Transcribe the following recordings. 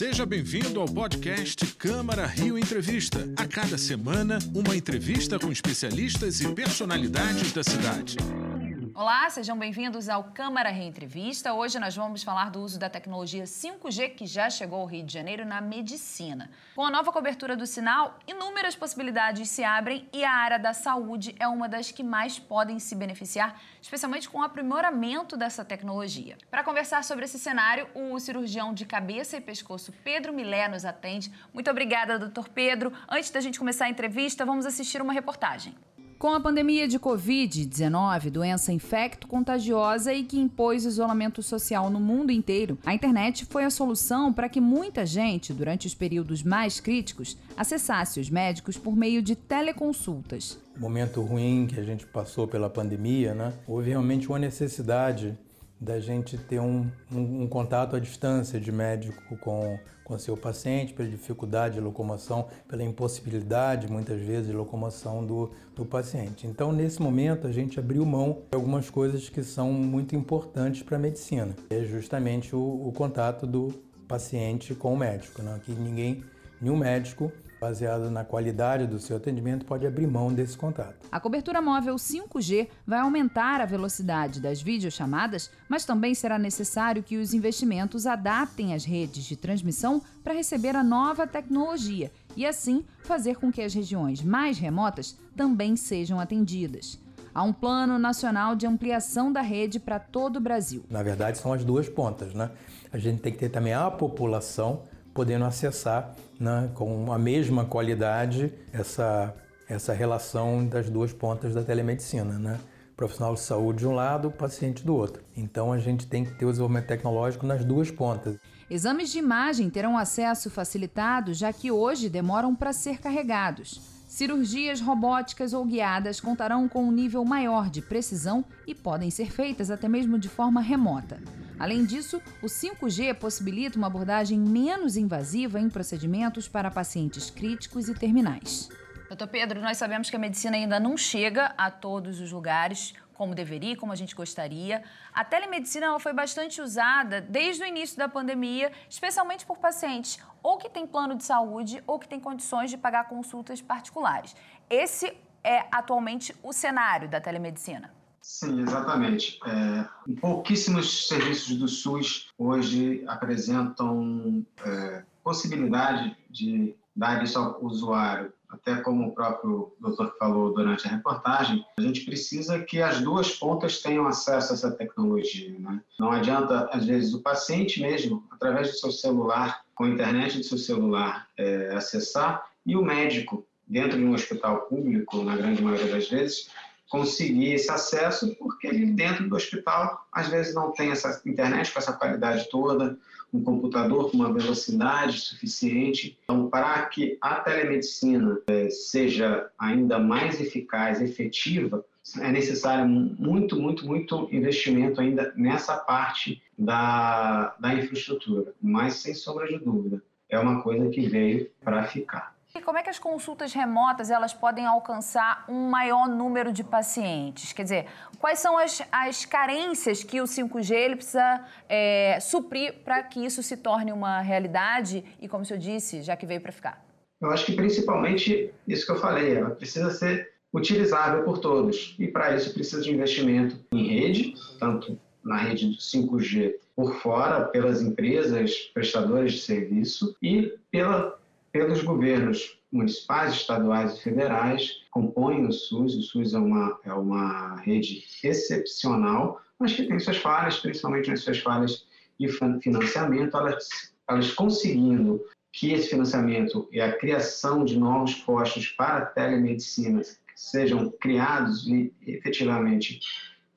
Seja bem-vindo ao podcast Câmara Rio Entrevista. A cada semana, uma entrevista com especialistas e personalidades da cidade. Olá, sejam bem-vindos ao Câmara Reentrevista. Hoje nós vamos falar do uso da tecnologia 5G que já chegou ao Rio de Janeiro na medicina. Com a nova cobertura do sinal, inúmeras possibilidades se abrem e a área da saúde é uma das que mais podem se beneficiar, especialmente com o aprimoramento dessa tecnologia. Para conversar sobre esse cenário, o cirurgião de cabeça e pescoço Pedro Milé nos atende. Muito obrigada, doutor Pedro. Antes da gente começar a entrevista, vamos assistir uma reportagem. Com a pandemia de Covid-19, doença infecto-contagiosa e que impôs isolamento social no mundo inteiro, a internet foi a solução para que muita gente, durante os períodos mais críticos, acessasse os médicos por meio de teleconsultas. Momento ruim que a gente passou pela pandemia, né? Houve realmente uma necessidade da gente ter um, um, um, contato à distância de médico com, com seu paciente, pela dificuldade de locomoção, pela impossibilidade, muitas vezes, de locomoção do, do paciente. Então, nesse momento, a gente abriu mão de algumas coisas que são muito importantes para a medicina. É justamente o, o contato do paciente com o médico, né? que ninguém, nenhum médico baseado na qualidade do seu atendimento, pode abrir mão desse contato. A cobertura móvel 5G vai aumentar a velocidade das videochamadas, mas também será necessário que os investimentos adaptem as redes de transmissão para receber a nova tecnologia e, assim, fazer com que as regiões mais remotas também sejam atendidas. Há um plano nacional de ampliação da rede para todo o Brasil. Na verdade, são as duas pontas, né? A gente tem que ter também a população podendo acessar né, com a mesma qualidade essa, essa relação das duas pontas da telemedicina. Né? Profissional de saúde de um lado, paciente do outro. Então a gente tem que ter o desenvolvimento tecnológico nas duas pontas. Exames de imagem terão acesso facilitado, já que hoje demoram para ser carregados. Cirurgias robóticas ou guiadas contarão com um nível maior de precisão e podem ser feitas até mesmo de forma remota. Além disso, o 5G possibilita uma abordagem menos invasiva em procedimentos para pacientes críticos e terminais. Doutor Pedro, nós sabemos que a medicina ainda não chega a todos os lugares como deveria, como a gente gostaria. A telemedicina ela foi bastante usada desde o início da pandemia, especialmente por pacientes ou que têm plano de saúde ou que têm condições de pagar consultas particulares. Esse é atualmente o cenário da telemedicina. Sim, exatamente. É, pouquíssimos serviços do SUS hoje apresentam é, possibilidade de dar isso ao usuário até como o próprio doutor falou durante a reportagem, a gente precisa que as duas pontas tenham acesso a essa tecnologia. Né? Não adianta, às vezes, o paciente mesmo, através do seu celular, com a internet do seu celular, é, acessar, e o médico, dentro de um hospital público, na grande maioria das vezes, conseguir esse acesso, porque ele dentro do hospital às vezes não tem essa internet com essa qualidade toda, um computador com uma velocidade suficiente. Então, para que a telemedicina é, seja ainda mais eficaz, efetiva, é necessário muito, muito, muito investimento ainda nessa parte da, da infraestrutura. Mas, sem sombra de dúvida, é uma coisa que veio para ficar. E como é que as consultas remotas elas podem alcançar um maior número de pacientes? Quer dizer, quais são as, as carências que o 5G ele precisa é, suprir para que isso se torne uma realidade e, como o senhor disse, já que veio para ficar? Eu acho que principalmente isso que eu falei, ela precisa ser utilizável por todos. E para isso precisa de investimento em rede, tanto na rede do 5G por fora, pelas empresas prestadoras de serviço e pela pelos governos municipais, estaduais e federais, compõem o SUS. O SUS é uma, é uma rede excepcional, mas que tem suas falhas, principalmente nas suas falhas de financiamento, elas, elas conseguindo que esse financiamento e a criação de novos postos para telemedicina sejam criados e efetivamente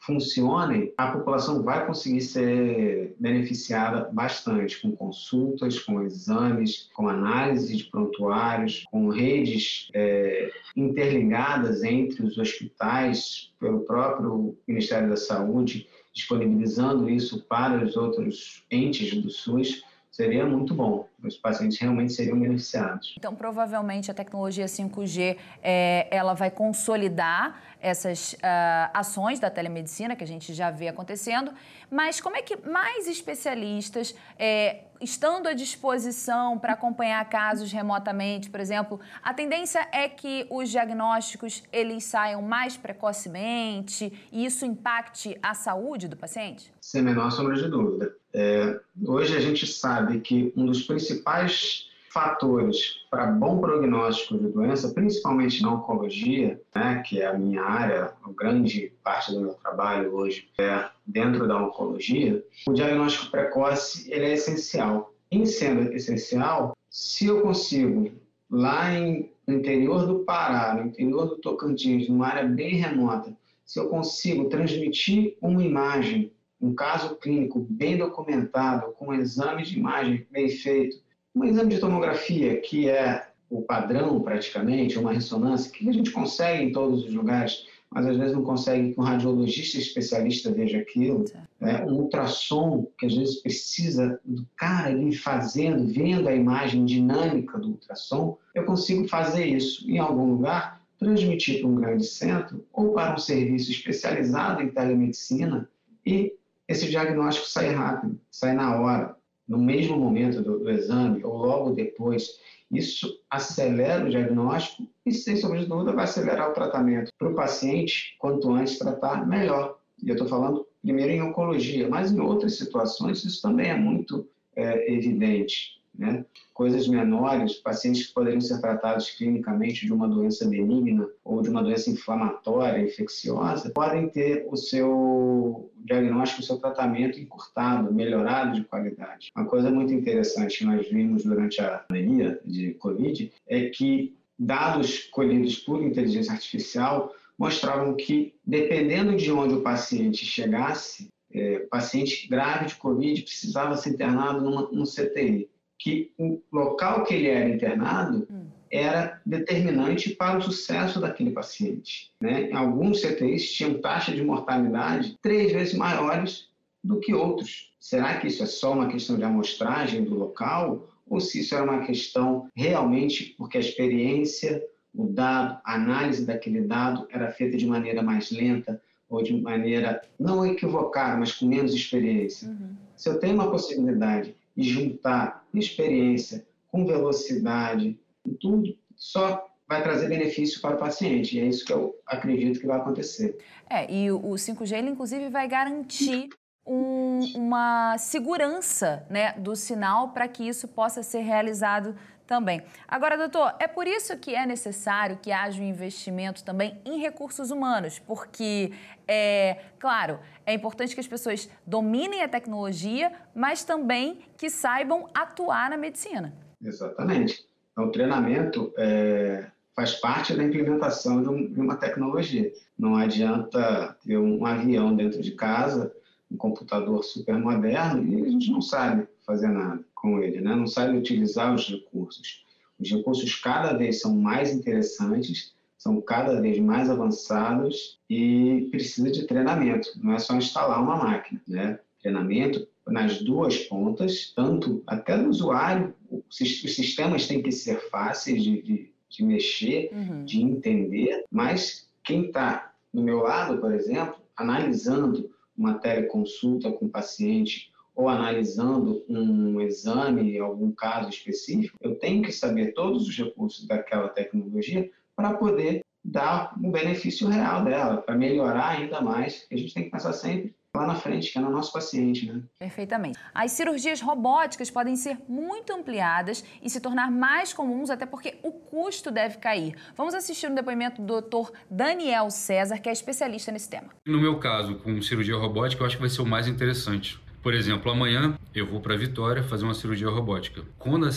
funcionem, a população vai conseguir ser beneficiada bastante com consultas, com exames, com análise de prontuários, com redes é, interligadas entre os hospitais pelo próprio Ministério da Saúde, disponibilizando isso para os outros entes do SUS seria muito bom. Os pacientes realmente seriam beneficiados. Então, provavelmente a tecnologia 5G é, ela vai consolidar essas uh, ações da telemedicina que a gente já vê acontecendo, mas como é que mais especialistas, é, estando à disposição para acompanhar casos remotamente, por exemplo, a tendência é que os diagnósticos eles saiam mais precocemente e isso impacte a saúde do paciente? Sem menor sombra de dúvida. É, hoje a gente sabe que um dos principais fatores para bom prognóstico de doença, principalmente na oncologia, né, que é a minha área, a grande parte do meu trabalho hoje é dentro da oncologia, o diagnóstico precoce ele é essencial. Em sendo essencial, se eu consigo lá em, no interior do Pará, no interior do Tocantins, numa área bem remota, se eu consigo transmitir uma imagem, um caso clínico bem documentado, com um exame de imagem bem feito, um exame de tomografia, que é o padrão praticamente, uma ressonância, que a gente consegue em todos os lugares, mas às vezes não consegue que um radiologista especialista veja aquilo. É, um ultrassom, que às vezes precisa do cara ali fazendo, vendo a imagem dinâmica do ultrassom, eu consigo fazer isso em algum lugar, transmitir para um grande centro ou para um serviço especializado em telemedicina e esse diagnóstico sai rápido, sai na hora no mesmo momento do, do exame ou logo depois, isso acelera o diagnóstico e, sem sombra de dúvida, vai acelerar o tratamento. Para o paciente, quanto antes tratar, melhor. E eu estou falando primeiro em oncologia, mas em outras situações isso também é muito é, evidente né? Coisas menores, pacientes que poderiam ser tratados clinicamente de uma doença benigna ou de uma doença inflamatória, infecciosa, podem ter o seu diagnóstico, o seu tratamento encurtado, melhorado de qualidade. Uma coisa muito interessante que nós vimos durante a pandemia de Covid é que dados colhidos por inteligência artificial mostravam que, dependendo de onde o paciente chegasse, é, paciente grave de Covid precisava ser internado numa, num CTI que o local que ele era internado hum. era determinante para o sucesso daquele paciente. Né? Alguns CTIs tinham taxa de mortalidade três vezes maiores do que outros. Será que isso é só uma questão de amostragem do local ou se isso era uma questão realmente porque a experiência, o dado, a análise daquele dado era feita de maneira mais lenta ou de maneira não equivocada, mas com menos experiência? Uhum. Se eu tenho uma possibilidade e juntar experiência com velocidade, tudo, só vai trazer benefício para o paciente. E é isso que eu acredito que vai acontecer. É, e o 5G, ele, inclusive, vai garantir um, uma segurança né, do sinal para que isso possa ser realizado também. Agora, doutor, é por isso que é necessário que haja um investimento também em recursos humanos, porque, é, claro, é importante que as pessoas dominem a tecnologia, mas também que saibam atuar na medicina. Exatamente. Então, o treinamento é, faz parte da implementação de, um, de uma tecnologia. Não adianta ter um avião dentro de casa, um computador super moderno, e a gente não sabe fazer nada com ele, né? não sabe utilizar os recursos. Os recursos cada vez são mais interessantes, são cada vez mais avançados e precisa de treinamento, não é só instalar uma máquina, né? Treinamento nas duas pontas, tanto até do usuário, os sistemas têm que ser fáceis de, de, de mexer, uhum. de entender, mas quem está do meu lado, por exemplo, analisando uma teleconsulta com o paciente ou analisando um exame, algum caso específico, eu tenho que saber todos os recursos daquela tecnologia para poder dar um benefício real dela, para melhorar ainda mais. A gente tem que pensar sempre lá na frente, que é no nosso paciente, né? Perfeitamente. As cirurgias robóticas podem ser muito ampliadas e se tornar mais comuns, até porque o custo deve cair. Vamos assistir um depoimento do Dr. Daniel César, que é especialista nesse tema. No meu caso, com cirurgia robótica, eu acho que vai ser o mais interessante por exemplo, amanhã eu vou para Vitória fazer uma cirurgia robótica. Quando a,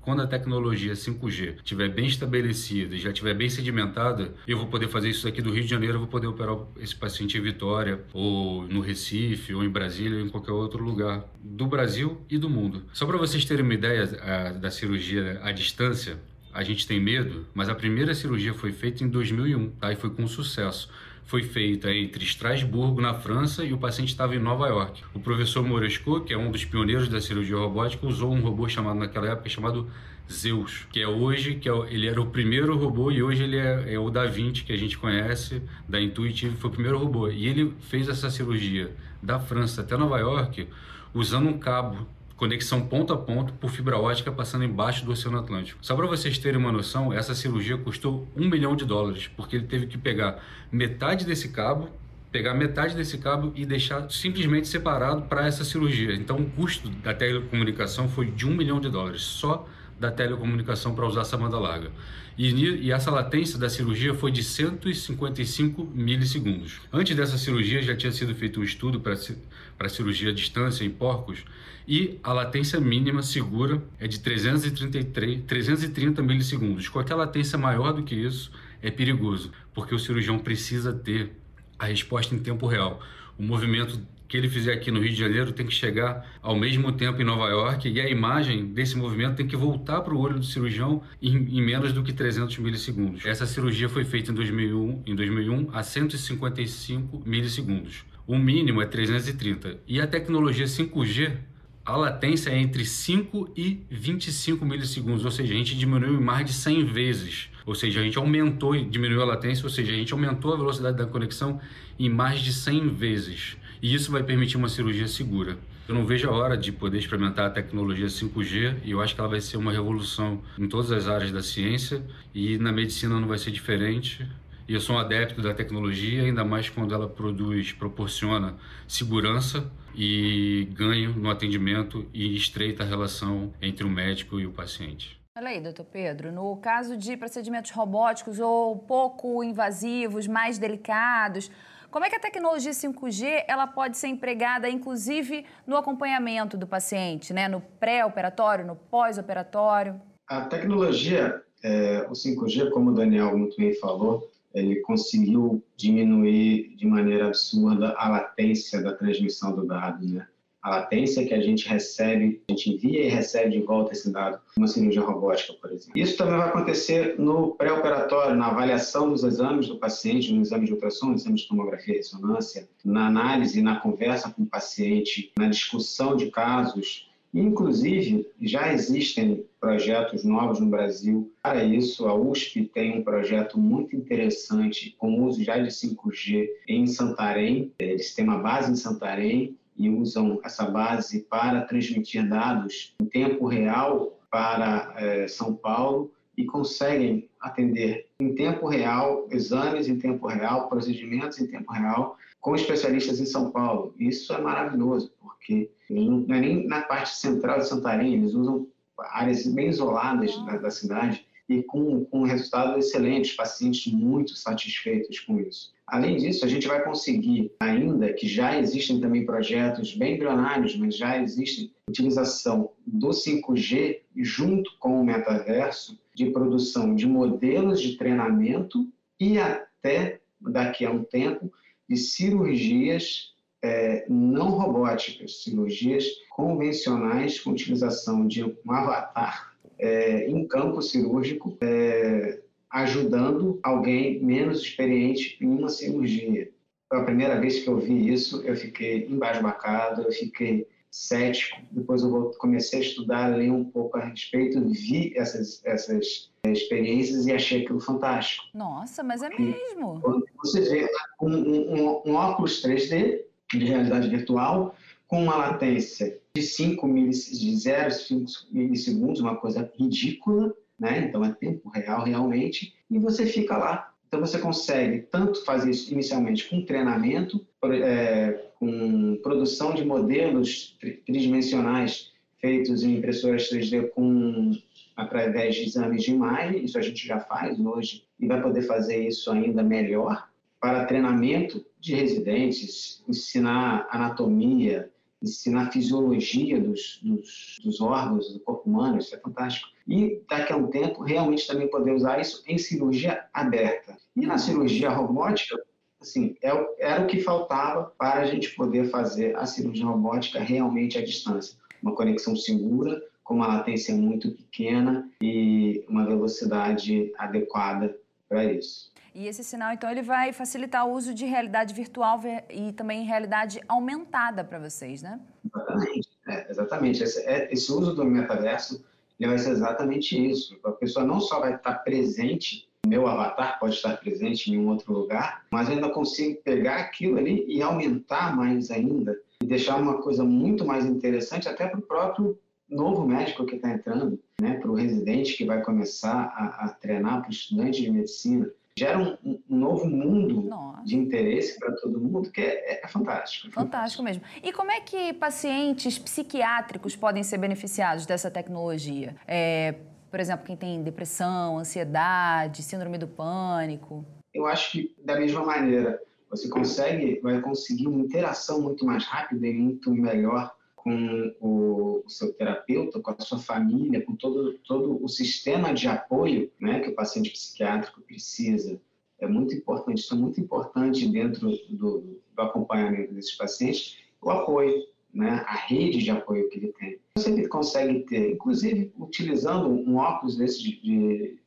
quando a tecnologia 5G estiver bem estabelecida e já estiver bem sedimentada, eu vou poder fazer isso aqui do Rio de Janeiro, eu vou poder operar esse paciente em Vitória, ou no Recife, ou em Brasília, ou em qualquer outro lugar do Brasil e do mundo. Só para vocês terem uma ideia a, da cirurgia à distância, a gente tem medo, mas a primeira cirurgia foi feita em 2001, tá? E foi com sucesso foi feita entre Estrasburgo, na França, e o paciente estava em Nova York. O professor Moresco, que é um dos pioneiros da cirurgia robótica, usou um robô chamado naquela época chamado Zeus, que é hoje, que é, ele era o primeiro robô e hoje ele é, é, o Da Vinci que a gente conhece, da Intuitive, foi o primeiro robô. E ele fez essa cirurgia da França até Nova York usando um cabo conexão ponto a ponto por fibra ótica passando embaixo do Oceano Atlântico. Só para vocês terem uma noção, essa cirurgia custou um milhão de dólares, porque ele teve que pegar metade desse cabo, pegar metade desse cabo e deixar simplesmente separado para essa cirurgia. Então o custo da telecomunicação foi de um milhão de dólares, só da telecomunicação para usar essa banda larga. E, e, essa latência da cirurgia foi de 155 milissegundos. Antes dessa cirurgia já tinha sido feito um estudo para cirurgia à distância em porcos e a latência mínima segura é de 333, 330 milissegundos. Qualquer latência maior do que isso é perigoso, porque o cirurgião precisa ter a resposta em tempo real. O movimento que ele fizer aqui no Rio de Janeiro tem que chegar ao mesmo tempo em Nova York e a imagem desse movimento tem que voltar para o olho do cirurgião em, em, menos do que 300 milissegundos. Essa cirurgia foi feita em 2001, em 2001 a 155 milissegundos. O mínimo é 330. E a tecnologia 5G, a latência é entre 5 e 25 milissegundos, ou seja, a gente diminuiu em mais de 100 vezes. Ou seja, a gente aumentou e diminuiu a latência, ou seja, a gente aumentou a velocidade da conexão em mais de 100 vezes. E isso vai permitir uma cirurgia segura. Eu não vejo a hora de poder experimentar a tecnologia 5G e eu acho que ela vai ser uma revolução em todas as áreas da ciência e na medicina não vai ser diferente. E eu sou um adepto da tecnologia, ainda mais quando ela produz, proporciona segurança e ganho no atendimento e estreita a relação entre o médico e o paciente. Olha aí, doutor Pedro, no caso de procedimentos robóticos ou pouco invasivos, mais delicados, como é que a tecnologia 5G ela pode ser empregada, inclusive, no acompanhamento do paciente, né? no pré-operatório, no pós-operatório? A tecnologia, é, o 5G, como o Daniel muito bem falou, ele conseguiu diminuir de maneira absurda a latência da transmissão do dado, né? A latência que a gente recebe, a gente envia e recebe de volta esse dado, uma cirurgia robótica, por exemplo. Isso também vai acontecer no pré-operatório, na avaliação dos exames do paciente, no exame de ultrassom, no exame de tomografia e ressonância, na análise, na conversa com o paciente, na discussão de casos. Inclusive, já existem projetos novos no Brasil para isso. A USP tem um projeto muito interessante com uso já de 5G em Santarém. Eles têm uma base em Santarém e usam essa base para transmitir dados em tempo real para é, São Paulo e conseguem atender em tempo real, exames em tempo real, procedimentos em tempo real, com especialistas em São Paulo. Isso é maravilhoso, porque não é nem na parte central de Santarém, eles usam áreas bem isoladas da, da cidade e com, com resultados excelentes, pacientes muito satisfeitos com isso. Além disso, a gente vai conseguir, ainda que já existem também projetos bem embrionários, mas já existe utilização do 5G junto com o metaverso de produção de modelos de treinamento e até, daqui a um tempo, de cirurgias é, não robóticas, cirurgias convencionais com utilização de um avatar é, em campo cirúrgico, é, ajudando alguém menos experiente em uma cirurgia. Foi a primeira vez que eu vi isso, eu fiquei embasbacado, eu fiquei cético. Depois eu comecei a estudar, ler um pouco a respeito, vi essas, essas experiências e achei aquilo fantástico. Nossa, mas é mesmo? Você vê um, um, um óculos 3D de realidade virtual com uma latência de 5 milissegundos, de 0,5 milissegundos, uma coisa ridícula, né? Então é tempo real realmente, e você fica lá. Então você consegue tanto fazer isso inicialmente com treinamento, é, com produção de modelos tridimensionais feitos em impressoras 3D com através de exames de imagem, isso a gente já faz hoje e vai poder fazer isso ainda melhor para treinamento de residentes, ensinar anatomia, ensinar fisiologia dos, dos, dos, órgãos do corpo humano, isso é fantástico. E daqui a um tempo, realmente também poder usar isso em cirurgia aberta. E na cirurgia robótica, assim, é, era o que faltava para a gente poder fazer a cirurgia robótica realmente à distância. Uma conexão segura, com uma latência muito pequena e uma velocidade adequada para isso. E esse sinal, então, ele vai facilitar o uso de realidade virtual e também realidade aumentada para vocês, né? Exatamente. É, exatamente. Esse, é, esse, uso do metaverso ele vai ser exatamente isso. A pessoa não só vai estar presente, meu avatar pode estar presente em um outro lugar, mas eu ainda consigo pegar aquilo ali e aumentar mais ainda e deixar uma coisa muito mais interessante até para o próprio novo médico que está entrando, né, para o residente que vai começar a, a treinar, para o estudante de medicina gera um, um novo mundo Nossa. de interesse para todo mundo que é, é, fantástico, é fantástico. mesmo. E como é que pacientes psiquiátricos podem ser beneficiados dessa tecnologia? É, por exemplo, quem tem depressão, ansiedade, síndrome do pânico? Eu acho que da mesma maneira você consegue, vai conseguir uma interação muito mais rápida e muito melhor com o, seu terapeuta, com a sua família, com todo, todo o sistema de apoio né, que o paciente psiquiátrico precisa. É muito importante, isso é muito importante dentro do, do acompanhamento desses pacientes, o apoio, né, a rede de apoio que ele tem. Você ele consegue ter, inclusive utilizando um óculos desse de, de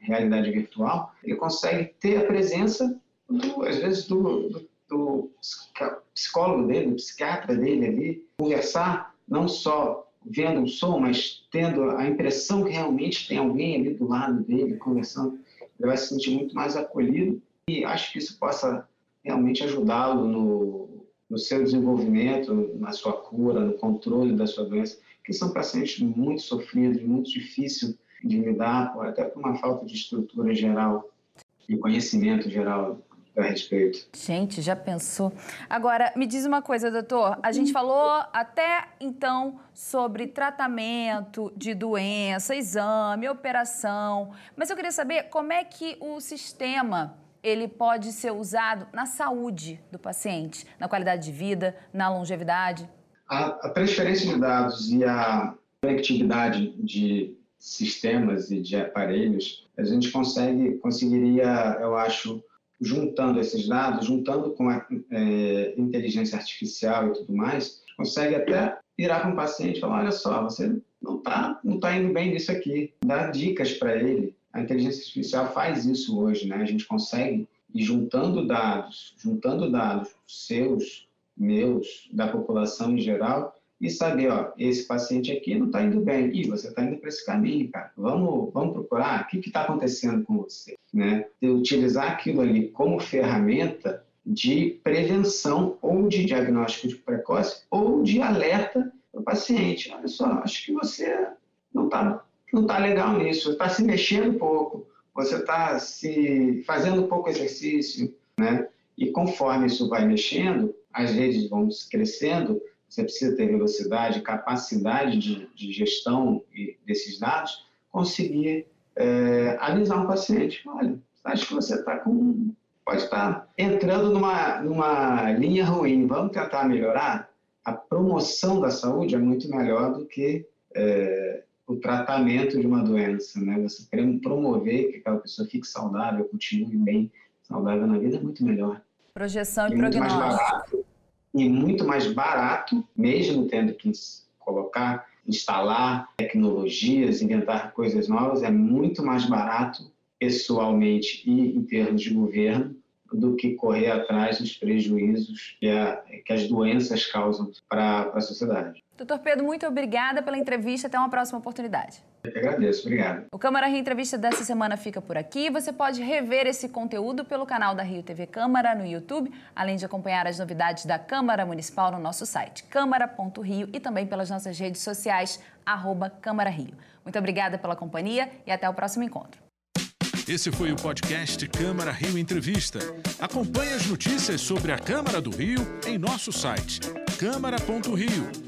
realidade virtual, ele consegue ter a presença, do, às vezes, do, do do psicólogo dele, do psiquiatra dele ali, conversar, não só vendo o som, mas tendo a impressão que realmente tem alguém ali do lado dele conversando, ele vai se sentir muito mais acolhido e acho que isso possa realmente ajudá-lo no, no seu desenvolvimento, na sua cura, no controle da sua doença, que são pacientes muito sofridos, muito difícil de lidar, até por uma falta de estrutura geral e conhecimento geral a respeito. Gente, já pensou? Agora, me diz uma coisa, doutor. A gente falou até então sobre tratamento de doença, exame, operação, mas eu queria saber como é que o sistema ele pode ser usado na saúde do paciente, na qualidade de vida, na longevidade? A, a transferência de dados e a conectividade de sistemas e de aparelhos, a gente consegue, conseguiria, eu acho, juntando esses dados, juntando com a é, inteligência artificial e tudo mais, consegue até virar para um paciente e falar: olha só, você não está não tá indo bem nisso aqui, dá dicas para ele. A inteligência artificial faz isso hoje, né? A gente consegue ir juntando dados, juntando dados seus, meus, da população em geral, e saber, ó, esse paciente aqui não está indo bem, e você está indo para esse caminho, cara. Vamos, vamos procurar o que está acontecendo com você, né? De utilizar aquilo ali como ferramenta de prevenção ou de diagnóstico de precoce ou de alerta para o paciente. Olha só, acho que você não está não tá legal nisso, está se mexendo pouco, você está se fazendo pouco exercício, né? E conforme isso vai mexendo, as redes vão crescendo, você precisa ter velocidade, capacidade de, de gestão desses dados, conseguir é, avisar um paciente, olha, acho que você está com, pode estar entrando numa, numa linha ruim, vamos tentar melhorar? A promoção da saúde é muito melhor do que é, o tratamento de uma doença, né? Você querendo promover que aquela pessoa fique saudável, continue bem saudável na vida é muito melhor. Projeção e, e prognóstico. E muito mais barato, mesmo tendo que colocar, instalar tecnologias, inventar coisas novas, é muito mais barato pessoalmente e em termos de governo do que correr atrás dos prejuízos que, a, que as doenças causam para a sociedade. Doutor Pedro, muito obrigada pela entrevista. Até uma próxima oportunidade. Eu que agradeço, obrigado. O Câmara Rio Entrevista dessa semana fica por aqui. Você pode rever esse conteúdo pelo canal da Rio TV Câmara no YouTube, além de acompanhar as novidades da Câmara Municipal no nosso site, câmara.rio e também pelas nossas redes sociais, arroba Câmara Rio. Muito obrigada pela companhia e até o próximo encontro. Esse foi o podcast Câmara Rio Entrevista. Acompanhe as notícias sobre a Câmara do Rio em nosso site, câmara.rio